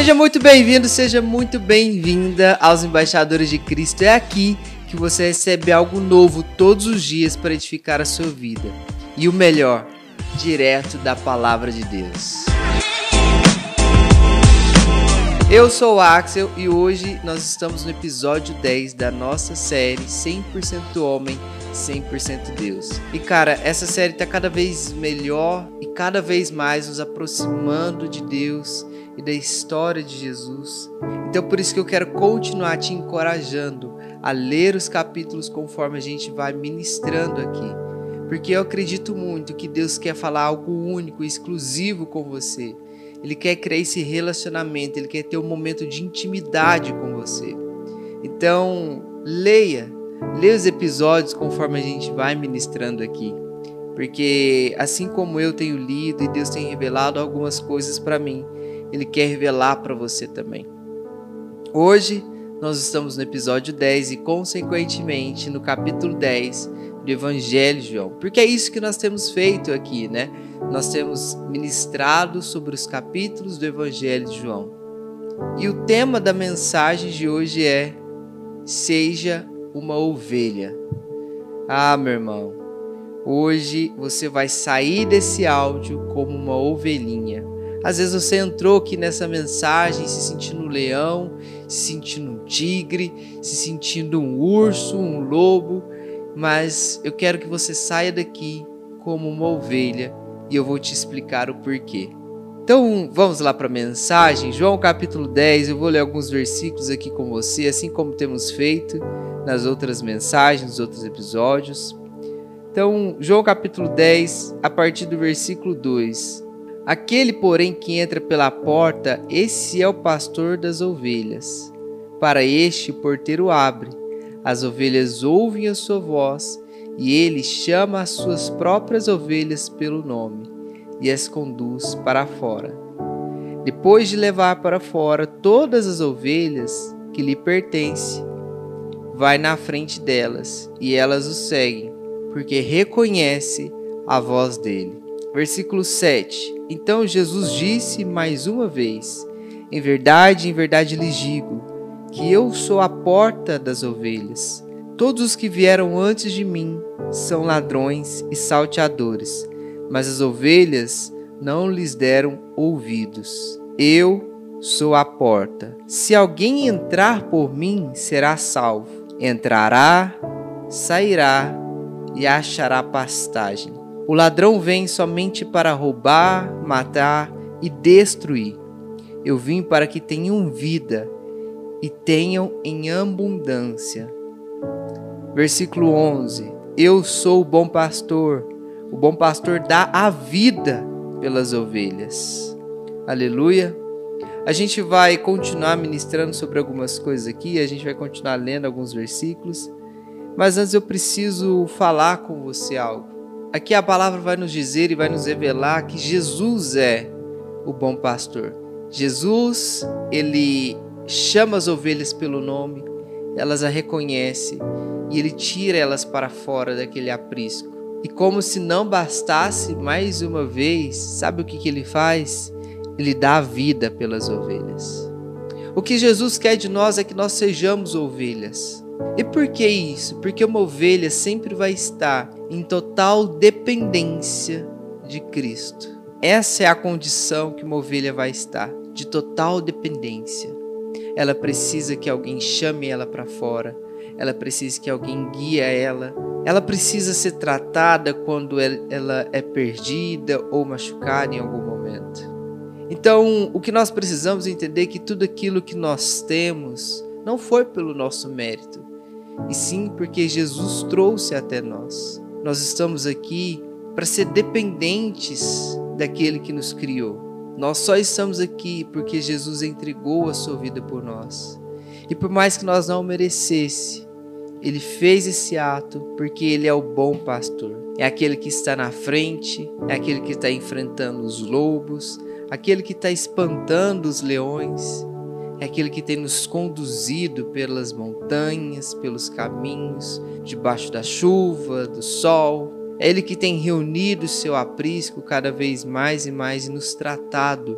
Seja muito bem-vindo, seja muito bem-vinda aos Embaixadores de Cristo. É aqui que você recebe algo novo todos os dias para edificar a sua vida. E o melhor, direto da palavra de Deus. Eu sou o Axel e hoje nós estamos no episódio 10 da nossa série 100% Homem, 100% Deus. E cara, essa série está cada vez melhor e cada vez mais nos aproximando de Deus e da história de Jesus. Então por isso que eu quero continuar te encorajando a ler os capítulos conforme a gente vai ministrando aqui. Porque eu acredito muito que Deus quer falar algo único, exclusivo com você ele quer criar esse relacionamento, ele quer ter um momento de intimidade com você. Então, leia, leia os episódios conforme a gente vai ministrando aqui. Porque assim como eu tenho lido e Deus tem revelado algumas coisas para mim, ele quer revelar para você também. Hoje nós estamos no episódio 10 e consequentemente no capítulo 10 do Evangelho de João. Porque é isso que nós temos feito aqui, né? nós temos ministrado sobre os capítulos do Evangelho de João. E o tema da mensagem de hoje é: Seja uma ovelha. Ah, meu irmão, hoje você vai sair desse áudio como uma ovelhinha. Às vezes você entrou aqui nessa mensagem se sentindo um leão, se sentindo um tigre, se sentindo um urso, um lobo, mas eu quero que você saia daqui como uma ovelha e eu vou te explicar o porquê. Então vamos lá para a mensagem, João capítulo 10. Eu vou ler alguns versículos aqui com você, assim como temos feito nas outras mensagens, nos outros episódios. Então, João capítulo 10, a partir do versículo 2. Aquele, porém, que entra pela porta, esse é o pastor das ovelhas. Para este, o porteiro abre. As ovelhas ouvem a sua voz e ele chama as suas próprias ovelhas pelo nome e as conduz para fora. Depois de levar para fora todas as ovelhas que lhe pertencem, vai na frente delas e elas o seguem, porque reconhece a voz dele. Versículo 7. Então Jesus disse mais uma vez: Em verdade, em verdade lhes digo, que eu sou a porta das ovelhas. Todos os que vieram antes de mim são ladrões e salteadores, mas as ovelhas não lhes deram ouvidos. Eu sou a porta. Se alguém entrar por mim, será salvo. Entrará, sairá e achará pastagem. O ladrão vem somente para roubar, matar e destruir. Eu vim para que tenham vida e tenham em abundância. Versículo 11: Eu sou o bom pastor, o bom pastor dá a vida pelas ovelhas. Aleluia. A gente vai continuar ministrando sobre algumas coisas aqui, a gente vai continuar lendo alguns versículos, mas antes eu preciso falar com você algo. Aqui a palavra vai nos dizer e vai nos revelar que Jesus é o bom pastor. Jesus, ele chama as ovelhas pelo nome, elas a reconhecem e ele tira elas para fora daquele aprisco. E como se não bastasse, mais uma vez, sabe o que, que ele faz? Ele dá a vida pelas ovelhas. O que Jesus quer de nós é que nós sejamos ovelhas. E por que isso? Porque uma ovelha sempre vai estar em total dependência de Cristo. Essa é a condição que uma ovelha vai estar, de total dependência. Ela precisa que alguém chame ela para fora, ela precisa que alguém guie ela, ela precisa ser tratada quando ela é perdida ou machucada em algum momento. Então, o que nós precisamos entender é que tudo aquilo que nós temos não foi pelo nosso mérito, e sim porque Jesus trouxe até nós. Nós estamos aqui para ser dependentes daquele que nos criou. Nós só estamos aqui porque Jesus entregou a sua vida por nós. E por mais que nós não merecesse, ele fez esse ato porque ele é o bom pastor. É aquele que está na frente, é aquele que está enfrentando os lobos, aquele que está espantando os leões, é aquele que tem nos conduzido pelas montanhas, pelos caminhos, debaixo da chuva, do sol. É ele que tem reunido o seu aprisco cada vez mais e mais e nos tratado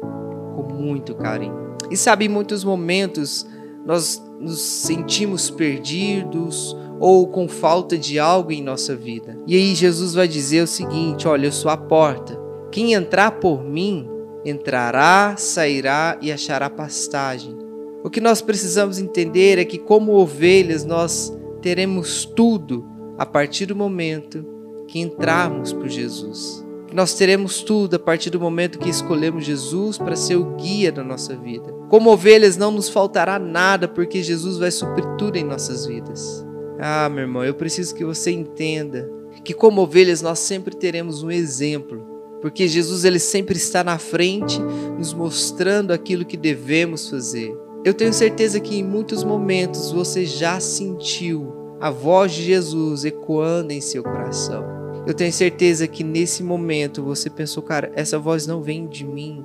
com muito carinho. E sabe, em muitos momentos nós nos sentimos perdidos ou com falta de algo em nossa vida. E aí Jesus vai dizer o seguinte: Olha, eu sou a porta. Quem entrar por mim entrará, sairá e achará pastagem. O que nós precisamos entender é que, como ovelhas, nós teremos tudo a partir do momento que entrarmos por Jesus. Nós teremos tudo a partir do momento que escolhemos Jesus para ser o guia da nossa vida. Como ovelhas, não nos faltará nada, porque Jesus vai suprir tudo em nossas vidas. Ah, meu irmão, eu preciso que você entenda que, como ovelhas, nós sempre teremos um exemplo, porque Jesus ele sempre está na frente, nos mostrando aquilo que devemos fazer. Eu tenho certeza que em muitos momentos você já sentiu a voz de Jesus ecoando em seu coração. Eu tenho certeza que nesse momento você pensou, cara, essa voz não vem de mim,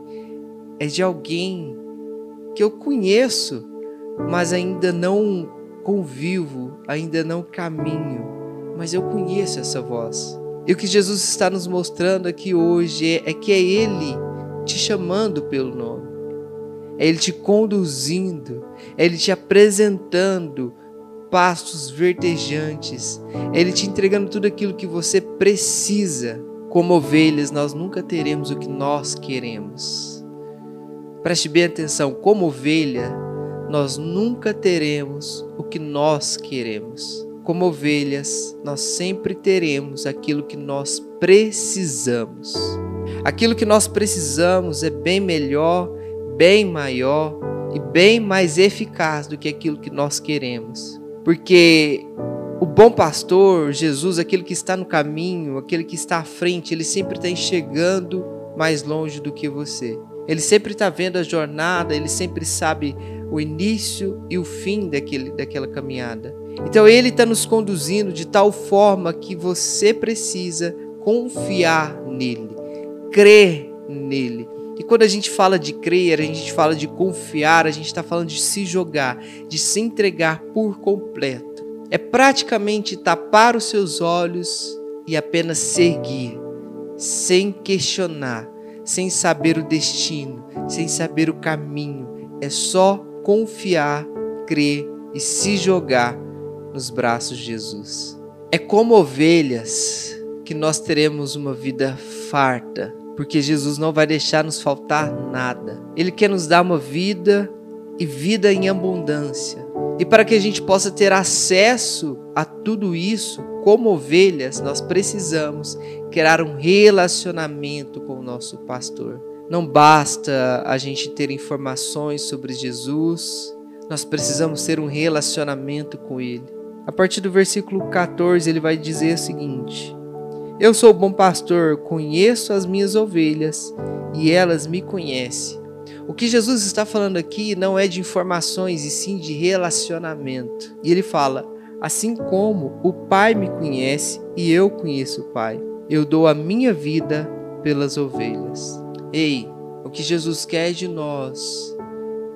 é de alguém que eu conheço, mas ainda não convivo, ainda não caminho, mas eu conheço essa voz. E o que Jesus está nos mostrando aqui hoje é, é que é Ele te chamando pelo nome, é Ele te conduzindo, é Ele te apresentando pastos verdejantes, Ele te entregando tudo aquilo que você precisa. Como ovelhas, nós nunca teremos o que nós queremos. Preste bem atenção: como ovelha, nós nunca teremos o que nós queremos. Como ovelhas, nós sempre teremos aquilo que nós precisamos. Aquilo que nós precisamos é bem melhor, bem maior e bem mais eficaz do que aquilo que nós queremos. Porque o bom pastor, Jesus, aquele que está no caminho, aquele que está à frente, ele sempre está enxergando mais longe do que você. Ele sempre está vendo a jornada, ele sempre sabe o início e o fim daquele, daquela caminhada. Então ele está nos conduzindo de tal forma que você precisa confiar nele, crer nele. E quando a gente fala de crer, a gente fala de confiar, a gente está falando de se jogar, de se entregar por completo. É praticamente tapar os seus olhos e apenas seguir, sem questionar, sem saber o destino, sem saber o caminho. É só confiar, crer e se jogar nos braços de Jesus. É como ovelhas que nós teremos uma vida farta, porque Jesus não vai deixar nos faltar nada. Ele quer nos dar uma vida e vida em abundância. E para que a gente possa ter acesso a tudo isso, como ovelhas, nós precisamos criar um relacionamento com o nosso pastor. Não basta a gente ter informações sobre Jesus, nós precisamos ter um relacionamento com ele. A partir do versículo 14, ele vai dizer o seguinte: eu sou bom pastor, conheço as minhas ovelhas e elas me conhecem. O que Jesus está falando aqui não é de informações e sim de relacionamento. E ele fala: Assim como o Pai me conhece e eu conheço o Pai, eu dou a minha vida pelas ovelhas. Ei, o que Jesus quer de nós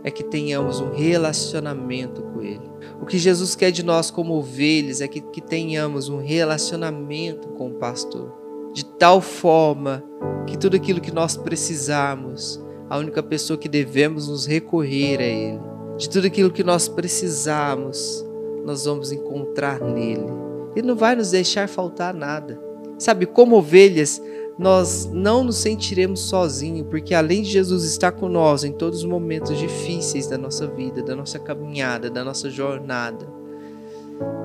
é que tenhamos um relacionamento com Ele. O que Jesus quer de nós como ovelhas é que, que tenhamos um relacionamento com o pastor, de tal forma que tudo aquilo que nós precisarmos, a única pessoa que devemos nos recorrer é Ele. De tudo aquilo que nós precisarmos, nós vamos encontrar nele. Ele não vai nos deixar faltar nada. Sabe, como ovelhas, nós não nos sentiremos sozinhos, porque além de Jesus estar nós em todos os momentos difíceis da nossa vida, da nossa caminhada, da nossa jornada,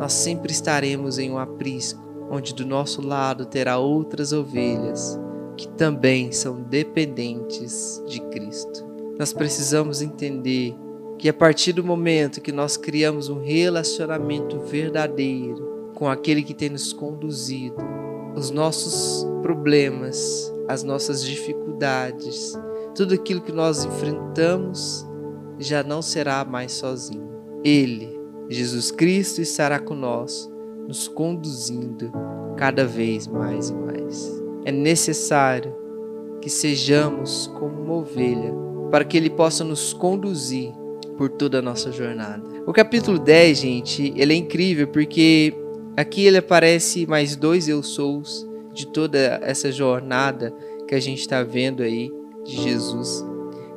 nós sempre estaremos em um aprisco, onde do nosso lado terá outras ovelhas que também são dependentes de Cristo. Nós precisamos entender que a partir do momento que nós criamos um relacionamento verdadeiro com aquele que tem nos conduzido, os nossos problemas, as nossas dificuldades, tudo aquilo que nós enfrentamos já não será mais sozinho. Ele, Jesus Cristo, estará conosco, nos conduzindo cada vez mais e mais. É necessário que sejamos como uma ovelha para que Ele possa nos conduzir por toda a nossa jornada. O capítulo 10, gente, ele é incrível porque Aqui ele aparece mais dois eu sous de toda essa jornada que a gente está vendo aí de Jesus.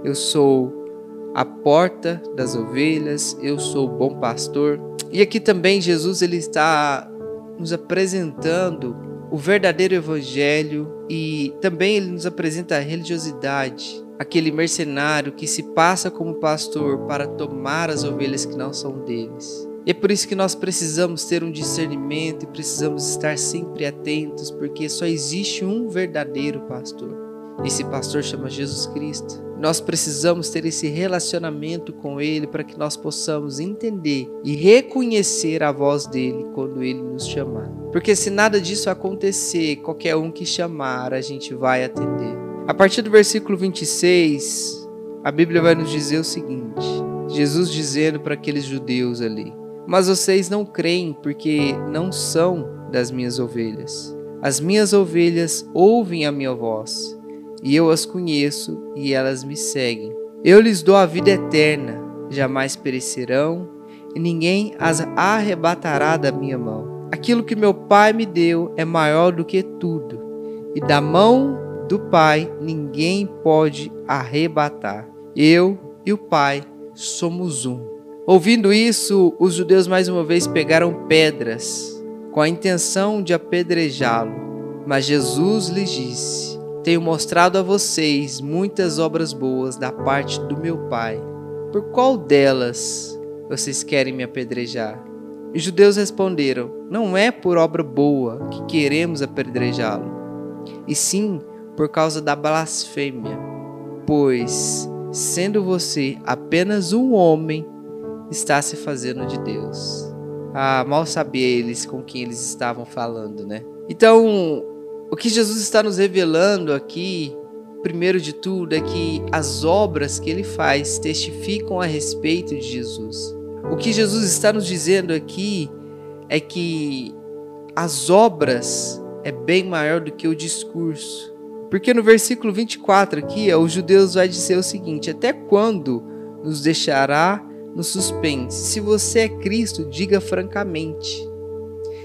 Eu sou a porta das ovelhas, eu sou o bom pastor. E aqui também Jesus ele está nos apresentando o verdadeiro evangelho e também ele nos apresenta a religiosidade, aquele mercenário que se passa como pastor para tomar as ovelhas que não são deles. É por isso que nós precisamos ter um discernimento e precisamos estar sempre atentos, porque só existe um verdadeiro pastor. Esse pastor chama Jesus Cristo. Nós precisamos ter esse relacionamento com Ele para que nós possamos entender e reconhecer a voz dele quando Ele nos chamar. Porque se nada disso acontecer, qualquer um que chamar, a gente vai atender. A partir do versículo 26, a Bíblia vai nos dizer o seguinte: Jesus dizendo para aqueles judeus ali: Mas vocês não creem porque não são das minhas ovelhas. As minhas ovelhas ouvem a minha voz, e eu as conheço e elas me seguem. Eu lhes dou a vida eterna, jamais perecerão, e ninguém as arrebatará da minha mão. Aquilo que meu Pai me deu é maior do que tudo, e da mão do Pai ninguém pode arrebatar. Eu e o Pai somos um. Ouvindo isso, os judeus mais uma vez pegaram pedras com a intenção de apedrejá-lo. Mas Jesus lhes disse: Tenho mostrado a vocês muitas obras boas da parte do meu Pai. Por qual delas vocês querem me apedrejar? Os judeus responderam: Não é por obra boa que queremos apedrejá-lo, e sim por causa da blasfêmia, pois, sendo você apenas um homem, está se fazendo de Deus. Ah, mal sabia eles com quem eles estavam falando, né? Então, o que Jesus está nos revelando aqui, primeiro de tudo, é que as obras que ele faz testificam a respeito de Jesus. O que Jesus está nos dizendo aqui é que as obras é bem maior do que o discurso. Porque no versículo 24 aqui, os judeus vai dizer o seguinte: Até quando nos deixará no suspense? Se você é Cristo, diga francamente.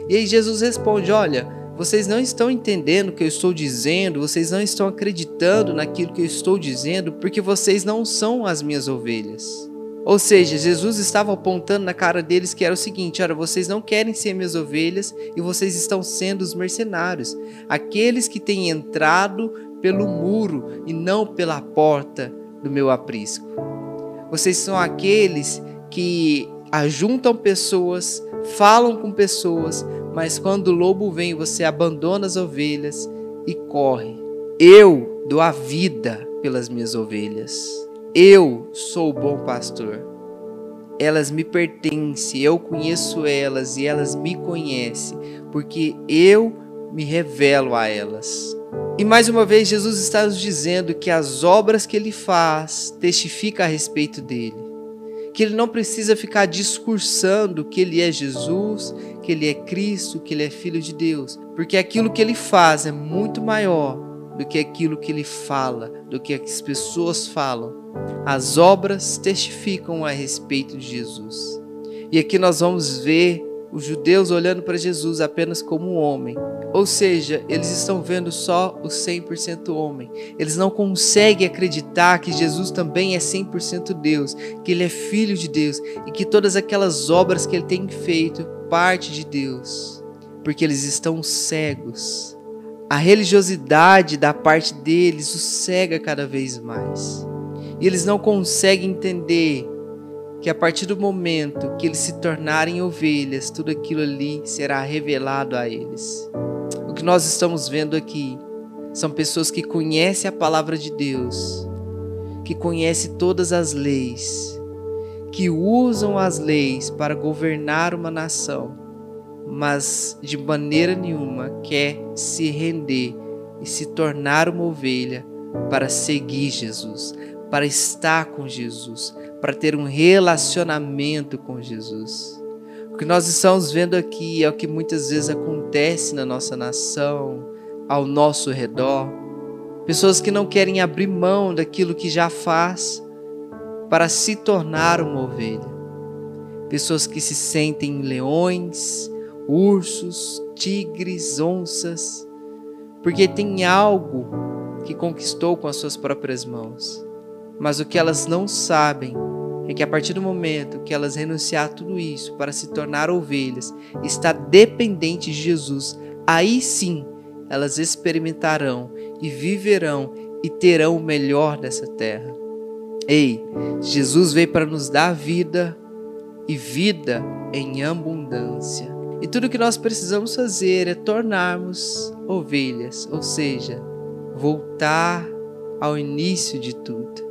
E aí Jesus responde: Olha, vocês não estão entendendo o que eu estou dizendo, vocês não estão acreditando naquilo que eu estou dizendo, porque vocês não são as minhas ovelhas. Ou seja, Jesus estava apontando na cara deles que era o seguinte: olha, vocês não querem ser minhas ovelhas e vocês estão sendo os mercenários, aqueles que têm entrado pelo muro e não pela porta do meu aprisco. Vocês são aqueles que ajuntam pessoas, falam com pessoas, mas quando o lobo vem, você abandona as ovelhas e corre. Eu dou a vida pelas minhas ovelhas. Eu sou o bom pastor. Elas me pertencem, eu conheço elas e elas me conhecem, porque eu me revelo a elas. E mais uma vez, Jesus está nos dizendo que as obras que ele faz testificam a respeito dele. Que ele não precisa ficar discursando que ele é Jesus, que ele é Cristo, que ele é Filho de Deus, porque aquilo que ele faz é muito maior do que aquilo que ele fala, do que as pessoas falam. As obras testificam a respeito de Jesus. E aqui nós vamos ver os judeus olhando para Jesus apenas como um homem. Ou seja, eles estão vendo só o 100% homem. Eles não conseguem acreditar que Jesus também é 100% Deus, que ele é filho de Deus e que todas aquelas obras que ele tem feito parte de Deus, porque eles estão cegos. A religiosidade da parte deles os cega cada vez mais. E eles não conseguem entender que a partir do momento que eles se tornarem ovelhas, tudo aquilo ali será revelado a eles. O que nós estamos vendo aqui são pessoas que conhecem a palavra de Deus, que conhecem todas as leis, que usam as leis para governar uma nação, mas de maneira nenhuma quer se render e se tornar uma ovelha para seguir Jesus, para estar com Jesus, para ter um relacionamento com Jesus. O que nós estamos vendo aqui é o que muitas vezes acontece na nossa nação, ao nosso redor. Pessoas que não querem abrir mão daquilo que já faz para se tornar uma ovelha. Pessoas que se sentem leões, ursos, tigres, onças, porque tem algo que conquistou com as suas próprias mãos Mas o que elas não sabem é que a partir do momento que elas renunciar a tudo isso para se tornar ovelhas, está dependente de Jesus, aí sim elas experimentarão e viverão e terão o melhor dessa terra. Ei, Jesus veio para nos dar vida e vida em abundância. E tudo que nós precisamos fazer é tornarmos ovelhas, ou seja, voltar ao início de tudo.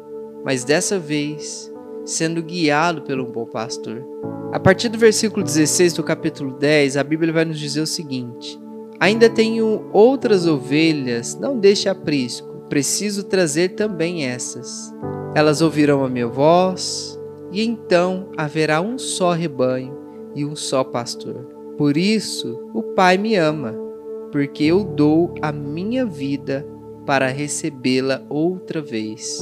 Mas dessa vez, sendo guiado pelo bom pastor. A partir do versículo 16 do capítulo 10, a Bíblia vai nos dizer o seguinte: Ainda tenho outras ovelhas, não deixe aprisco, preciso trazer também essas. Elas ouvirão a minha voz, e então haverá um só rebanho e um só pastor. Por isso o Pai me ama, porque eu dou a minha vida para recebê-la outra vez.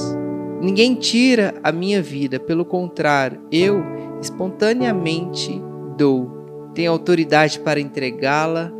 Ninguém tira a minha vida, pelo contrário, eu espontaneamente dou. Tenho autoridade para entregá-la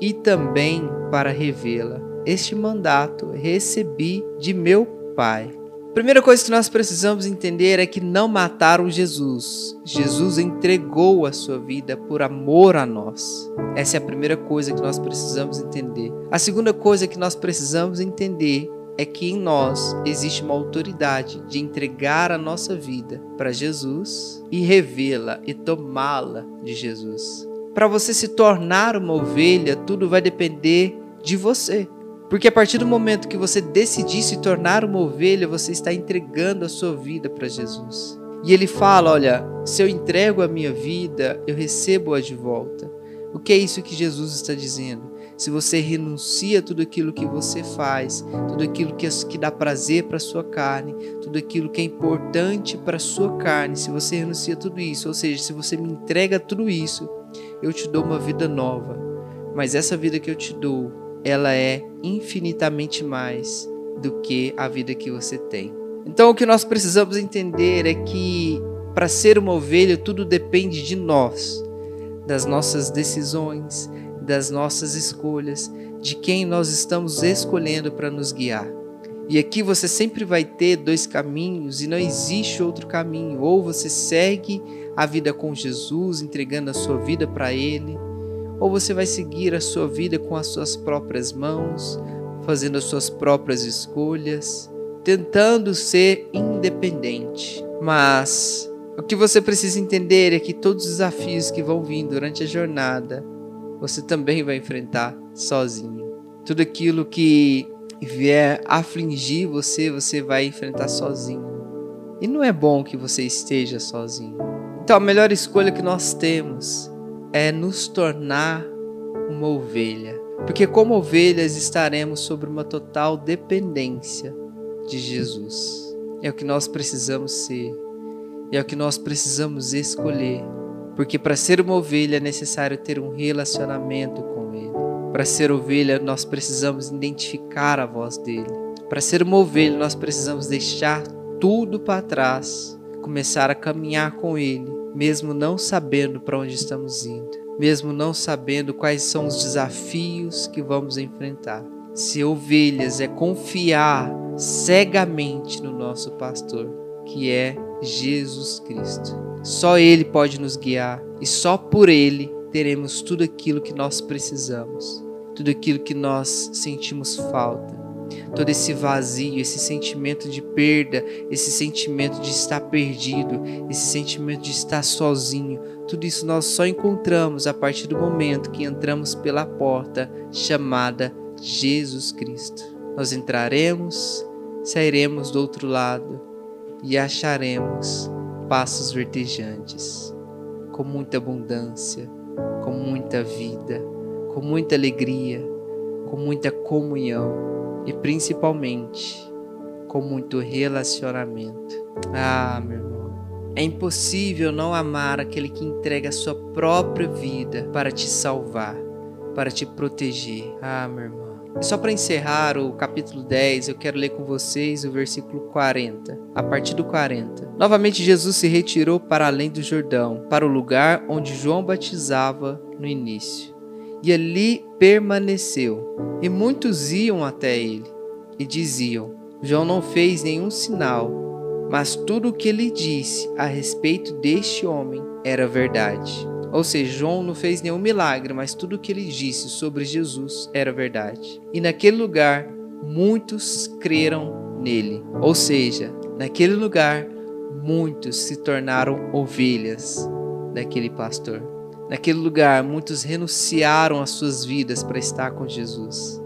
e também para revê-la. Este mandato recebi de meu Pai. Primeira coisa que nós precisamos entender é que não mataram Jesus. Jesus entregou a sua vida por amor a nós. Essa é a primeira coisa que nós precisamos entender. A segunda coisa que nós precisamos entender é que em nós existe uma autoridade de entregar a nossa vida para Jesus e revê-la e tomá-la de Jesus. Para você se tornar uma ovelha, tudo vai depender de você. Porque a partir do momento que você decidir se tornar uma ovelha, você está entregando a sua vida para Jesus. E ele fala: Olha, se eu entrego a minha vida, eu recebo-a de volta. O que é isso que Jesus está dizendo? Se você renuncia tudo aquilo que você faz, tudo aquilo que, que dá prazer para sua carne, tudo aquilo que é importante para sua carne, se você renuncia tudo isso, ou seja, se você me entrega tudo isso, eu te dou uma vida nova. Mas essa vida que eu te dou, ela é infinitamente mais do que a vida que você tem. Então o que nós precisamos entender é que para ser uma ovelha tudo depende de nós, das nossas decisões, das nossas escolhas, de quem nós estamos escolhendo para nos guiar. E aqui você sempre vai ter dois caminhos e não existe outro caminho. Ou você segue a vida com Jesus, entregando a sua vida para Ele, ou você vai seguir a sua vida com as suas próprias mãos, fazendo as suas próprias escolhas, tentando ser independente. Mas o que você precisa entender é que todos os desafios que vão vir durante a jornada você também vai enfrentar sozinho. Tudo aquilo que vier afligir você, você vai enfrentar sozinho. E não é bom que você esteja sozinho. Então, a melhor escolha que nós temos é nos tornar uma ovelha. Porque, como ovelhas, estaremos sobre uma total dependência de Jesus. É o que nós precisamos ser. É o que nós precisamos escolher. Porque para ser uma ovelha é necessário ter um relacionamento com Ele. Para ser ovelha, nós precisamos identificar a voz dele. Para ser uma ovelha, nós precisamos deixar tudo para trás, começar a caminhar com Ele, mesmo não sabendo para onde estamos indo, mesmo não sabendo quais são os desafios que vamos enfrentar. Se ovelhas é confiar cegamente no nosso pastor, que é Jesus Cristo. Só Ele pode nos guiar e só por Ele teremos tudo aquilo que nós precisamos, tudo aquilo que nós sentimos falta. Todo esse vazio, esse sentimento de perda, esse sentimento de estar perdido, esse sentimento de estar sozinho, tudo isso nós só encontramos a partir do momento que entramos pela porta chamada Jesus Cristo. Nós entraremos, sairemos do outro lado e acharemos passos verdejantes, com muita abundância, com muita vida, com muita alegria, com muita comunhão e principalmente com muito relacionamento. Ah, meu irmão, é impossível não amar aquele que entrega a sua própria vida para te salvar, para te proteger. Ah, meu irmão. Só para encerrar o capítulo 10, eu quero ler com vocês o versículo 40. A partir do 40. Novamente, Jesus se retirou para além do Jordão, para o lugar onde João batizava no início. E ali permaneceu. E muitos iam até ele e diziam: João não fez nenhum sinal, mas tudo o que ele disse a respeito deste homem era verdade. Ou seja, João não fez nenhum milagre, mas tudo o que ele disse sobre Jesus era verdade. E naquele lugar, muitos creram nele. Ou seja, naquele lugar, muitos se tornaram ovelhas daquele pastor. Naquele lugar, muitos renunciaram às suas vidas para estar com Jesus.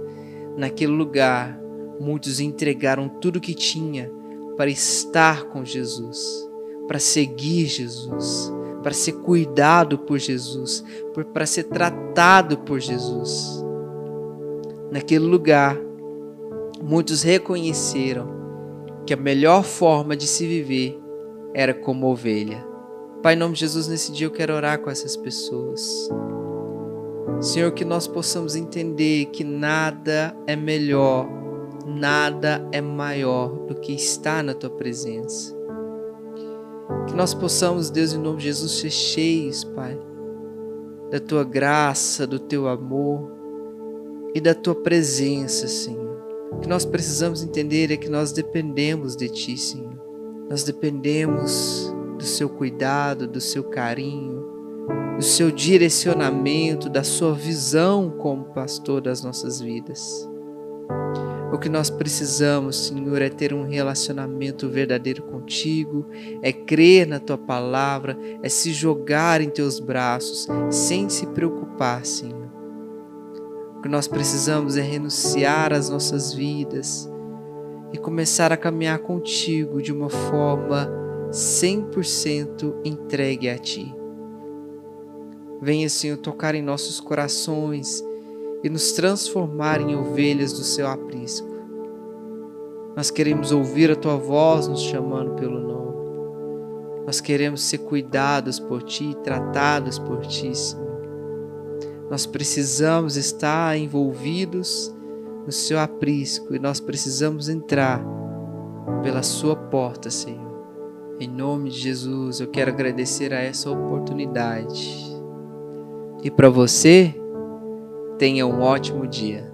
Naquele lugar, muitos entregaram tudo o que tinha para estar com Jesus, para seguir Jesus, para ser cuidado por Jesus, para ser tratado por Jesus. Naquele lugar, muitos reconheceram que a melhor forma de se viver era como ovelha. Pai, em nome de Jesus, nesse dia eu quero orar com essas pessoas. Senhor, que nós possamos entender que nada é melhor, nada é maior do que estar na tua presença. Que nós possamos, Deus, em nome de Jesus, ser cheios, Pai, da tua graça, do teu amor e da tua presença, Senhor. O que nós precisamos entender é que nós dependemos de ti, Senhor. Nós dependemos do seu cuidado, do seu carinho, do seu direcionamento, da sua visão como pastor das nossas vidas. O que nós precisamos, Senhor, é ter um relacionamento verdadeiro contigo, é crer na tua palavra, é se jogar em teus braços sem se preocupar, Senhor. O que nós precisamos é renunciar às nossas vidas e começar a caminhar contigo de uma forma 100% entregue a ti. Venha, Senhor, tocar em nossos corações e nos transformar em ovelhas do seu aprisco. Nós queremos ouvir a tua voz nos chamando pelo nome. Nós queremos ser cuidados por ti, tratados por ti, Senhor. Nós precisamos estar envolvidos no seu aprisco e nós precisamos entrar pela sua porta, Senhor. Em nome de Jesus, eu quero agradecer a essa oportunidade. E para você, tenha um ótimo dia.